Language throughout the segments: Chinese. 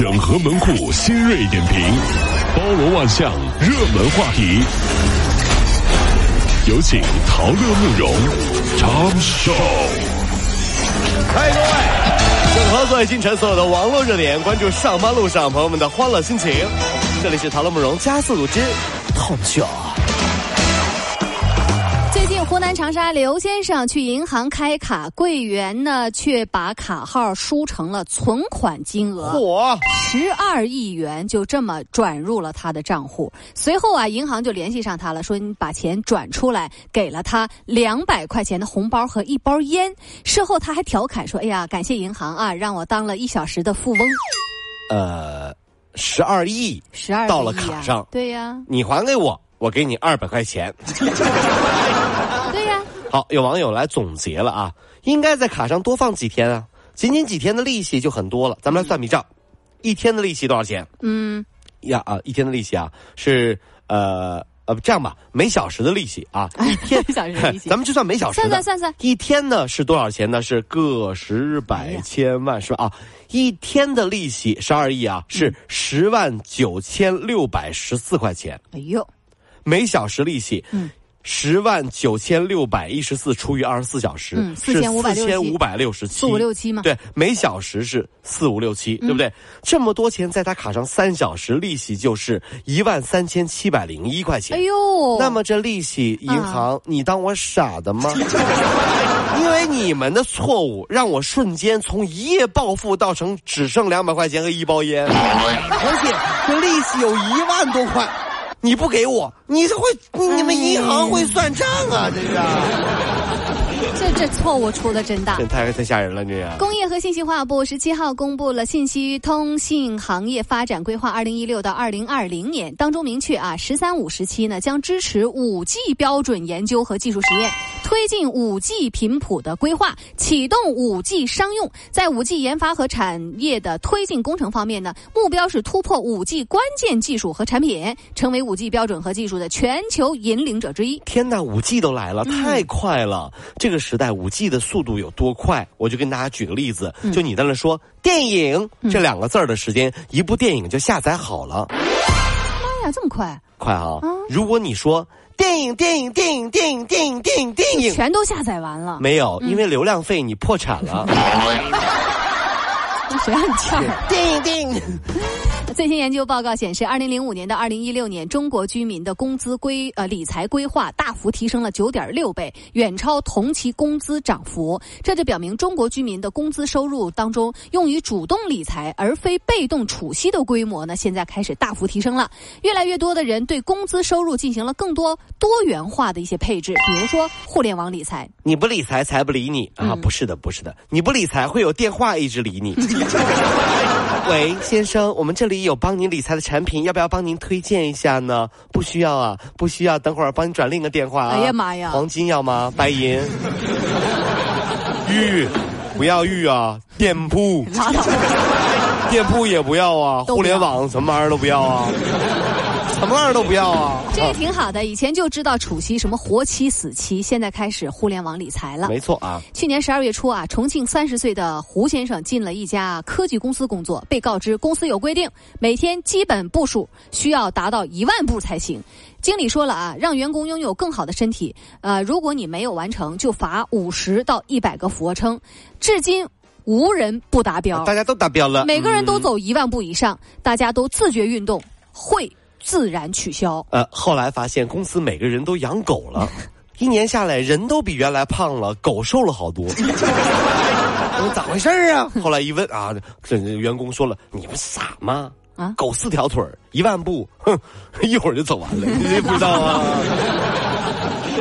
整合门户新锐点评，包罗万象，热门话题。有请陶乐慕容长寿。嗨，各位，整合最新城所有的网络热点，关注上班路上朋友们的欢乐心情。这里是陶乐慕容加速度之痛秀。最近，湖南长沙刘先生去银行开卡，柜员呢却把卡号输成了存款金额，嚯，十二亿元就这么转入了他的账户。随后啊，银行就联系上他了，说你把钱转出来，给了他两百块钱的红包和一包烟。事后他还调侃说：“哎呀，感谢银行啊，让我当了一小时的富翁。呃，十二亿，十二到了卡上，对呀，你还给我，我给你二百块钱。好，有网友来总结了啊，应该在卡上多放几天啊，仅仅几天的利息就很多了。咱们来算笔账，一天的利息多少钱？嗯，呀啊，一天的利息啊是呃呃这样吧，每小时的利息啊，一天小时利息 咱们就算每小时的，算算算算一天呢是多少钱呢？是个十哎百千万是吧？啊，一天的利息十二亿啊，是十万九千六百十四块钱，哎呦，每小时利息，嗯。十万九千六百一十四除以二十四小时，嗯是4567四千五百六十七，四五六七嘛。对，每小时是四五六七，对不对？这么多钱在他卡上三小时，利息就是一万三千七百零一块钱。哎呦，那么这利息，银行，你当我傻的吗？因为你们的错误，让我瞬间从一夜暴富到成只剩两百块钱和一包烟，而且这利息有一万多块，你不给我，你是会你们银行会算账啊？这是，这这错误出的真大。这太太吓人了，这样。工业和信息化部十七号公布了信息通信行业发展规划（二零一六到二零二零年），当中明确啊，“十三五”时期呢将支持五 G 标准研究和技术实验，推进五 G 频谱的规划，启动五 G 商用。在五 G 研发和产业的推进工程方面呢，目标是突破五 G 关键技术和产品，成为五 G 标准和技术的全球引领者之一。天呐，五 G 都来了，太快了！这个时代五 G 的速度有多快？我就跟大家举个例子，就你在那说“电影”这两个字儿的时间，一部电影就下载好了，妈呀，这么快，快啊！如果你说“电影，电影，电影，电影，电影，电影，电影全都下载完了”，，没有，因为流量费你破产了。谁让你欠儿？电影，电影，最新研究报告显示，二零零五年到二零一六年，中国居民的工资规呃理财规划大幅提升了九点六倍，远超同期工资涨幅。这就表明，中国居民的工资收入当中，用于主动理财而非被动储蓄的规模呢，现在开始大幅提升了。越来越多的人对工资收入进行了更多多元化的一些配置，比如说互联网理财。你不理财，财不理你啊！不是的，不是的，你不理财会有电话一直理你。喂，先生，我们这里有帮您理财的产品，要不要帮您推荐一下呢？不需要啊，不需要，等会儿帮你转另一个电话啊。哎呀妈呀黄金要吗？白银？玉？不要玉啊！店铺？店铺也不要啊！互联网什么玩意儿都不要啊！什么玩意儿都不要啊！这也挺好的。以前就知道储蓄什么活期、死期，现在开始互联网理财了。没错啊，去年十二月初啊，重庆三十岁的胡先生进了一家科技公司工作，被告知公司有规定，每天基本步数需要达到一万步才行。经理说了啊，让员工拥有更好的身体，呃，如果你没有完成，就罚五十到一百个俯卧撑。至今无人不达标，大家都达标了，每个人都嗯走一万步以上，大家都自觉运动，会自然取消。呃，后来发现公司每个人都养狗了，一年下来人都比原来胖了，狗瘦了好多。我说咋回事儿啊？后来一问啊，这员工说了：“你不傻吗？啊狗四条腿儿一万步，哼，一会儿就走完了，你不知道啊？”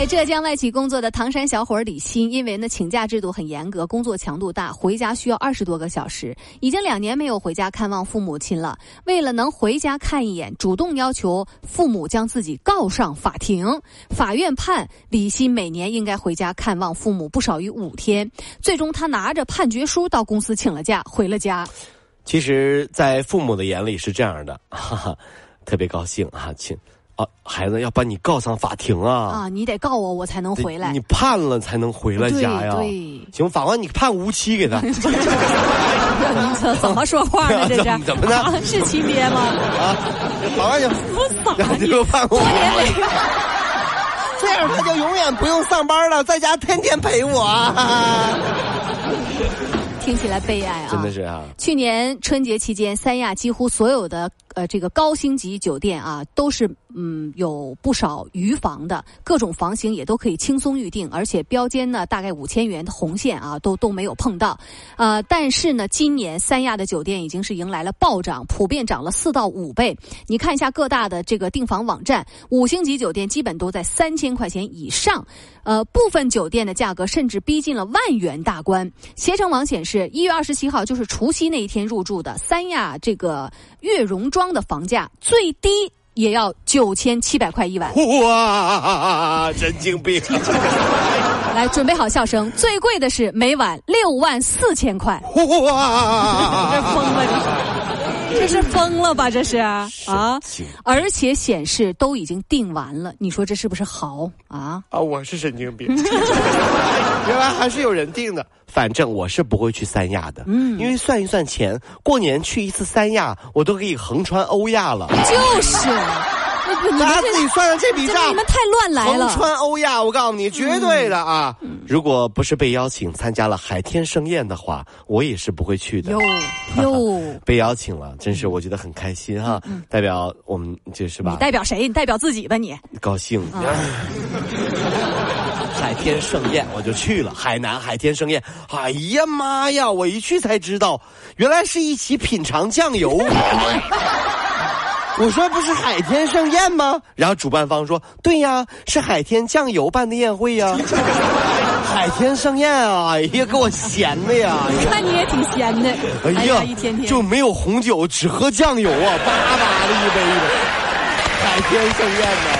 在浙江外企工作的唐山小伙李鑫，因为呢请假制度很严格，工作强度大，回家需要二十多个小时，已经两年没有回家看望父母亲了。为了能回家看一眼，主动要求父母将自己告上法庭。法院判李鑫每年应该回家看望父母不少于五天。最终，他拿着判决书到公司请了假，回了家。其实，在父母的眼里是这样的，哈哈，特别高兴啊，请。啊，孩子要把你告上法庭啊！啊，你得告我，我才能回来。你判了才能回来家呀。对，行，法官，你判无期给他。怎么说话呢？这是怎么呢？是亲爹吗？啊，法官，我咋你就判无期？这样他就永远不用上班了，在家天天陪我。听起来悲哀啊！真的是啊。去年春节期间，三亚几乎所有的。呃，这个高星级酒店啊，都是嗯有不少余房的，各种房型也都可以轻松预定，而且标间呢大概五千元的红线啊，都都没有碰到。呃，但是呢，今年三亚的酒店已经是迎来了暴涨，普遍涨了四到五倍。你看一下各大的这个订房网站，五星级酒店基本都在三千块钱以上，呃，部分酒店的价格甚至逼近了万元大关。携程网显示，一月二十七号就是除夕那一天入住的三亚这个悦榕庄。装的房价最低也要九千七百块一晚。哇，神经病！来，准备好笑声。最贵的是每晚六万四千块。哇，这 疯了，这是这是疯了吧？这是啊，而且显示都已经定完了。你说这是不是豪啊？啊，我是神经病。原来还是有人定的。反正我是不会去三亚的，嗯，因为算一算钱，过年去一次三亚，我都可以横穿欧亚了。就是，大家自己算算这笔账。你们太乱来了。横穿欧亚，我告诉你，绝对的啊！如果不是被邀请参加了海天盛宴的话，我也是不会去的。哟哟，被邀请了，真是我觉得很开心哈！代表我们这是吧？你代表谁？你代表自己吧？你高兴。海天盛宴，我就去了海南海天盛宴。哎呀妈呀！我一去才知道，原来是一起品尝酱油。我说不是海天盛宴吗？然后主办方说：“对呀，是海天酱油办的宴会呀。”海天盛宴啊！哎呀，给我闲的呀！看你也挺闲的。哎呀，一天天就没有红酒，只喝酱油啊，叭叭的一杯的。海天盛宴呢？电